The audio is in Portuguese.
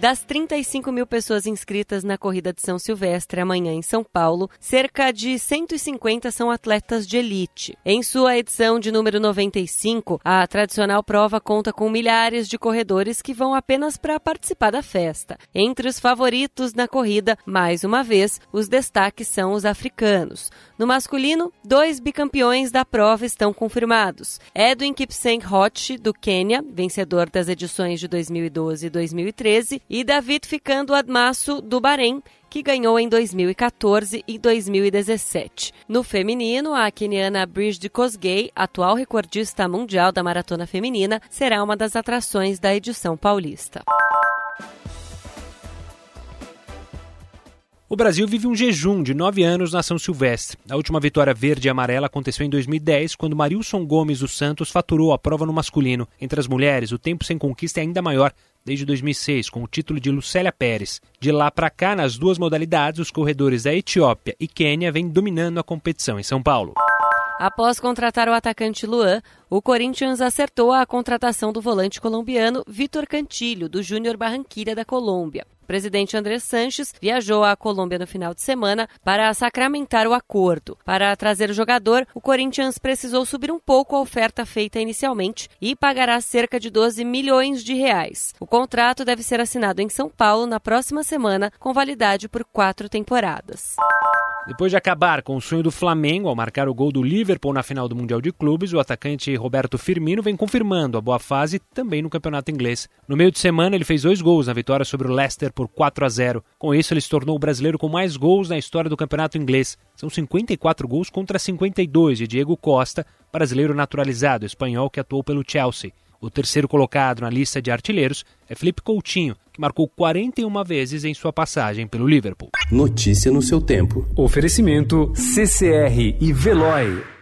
Das 35 mil pessoas inscritas na corrida de São Silvestre amanhã em São Paulo, cerca de 150 são atletas de elite. Em sua edição de número 95, a tradicional prova conta com milhares de corredores que vão apenas para participar da festa. Entre os favoritos na corrida, mais uma vez, os destaques são os africanos. No masculino, dois bicampeões da prova estão confirmados. Edwin Kipsang Hotch, do Quênia, vencedor das edições de 2012 e 2013, e David Ficando Admasso, do Bahrein, que ganhou em 2014 e 2017. No feminino, a queniana Bridget Kosgei, atual recordista mundial da maratona feminina, será uma das atrações da edição paulista. O Brasil vive um jejum de nove anos na São Silvestre. A última vitória verde e amarela aconteceu em 2010, quando Marilson Gomes dos Santos faturou a prova no masculino. Entre as mulheres, o tempo sem conquista é ainda maior, desde 2006, com o título de Lucélia Pérez. De lá para cá, nas duas modalidades, os corredores da Etiópia e Quênia vêm dominando a competição em São Paulo. Após contratar o atacante Luan, o Corinthians acertou a contratação do volante colombiano Vitor Cantilho, do Júnior Barranquilla da Colômbia. Presidente André Sanches viajou à Colômbia no final de semana para sacramentar o acordo. Para trazer o jogador, o Corinthians precisou subir um pouco a oferta feita inicialmente e pagará cerca de 12 milhões de reais. O contrato deve ser assinado em São Paulo na próxima semana, com validade por quatro temporadas. Depois de acabar com o sonho do Flamengo ao marcar o gol do Liverpool na final do Mundial de Clubes, o atacante Roberto Firmino vem confirmando a boa fase também no campeonato inglês. No meio de semana, ele fez dois gols na vitória sobre o Leicester por 4 a 0. Com isso, ele se tornou o brasileiro com mais gols na história do campeonato inglês. São 54 gols contra 52 de Diego Costa, brasileiro naturalizado espanhol que atuou pelo Chelsea. O terceiro colocado na lista de artilheiros é Felipe Coutinho, que marcou 41 vezes em sua passagem pelo Liverpool. Notícia no seu tempo. Oferecimento CCR e Veloy.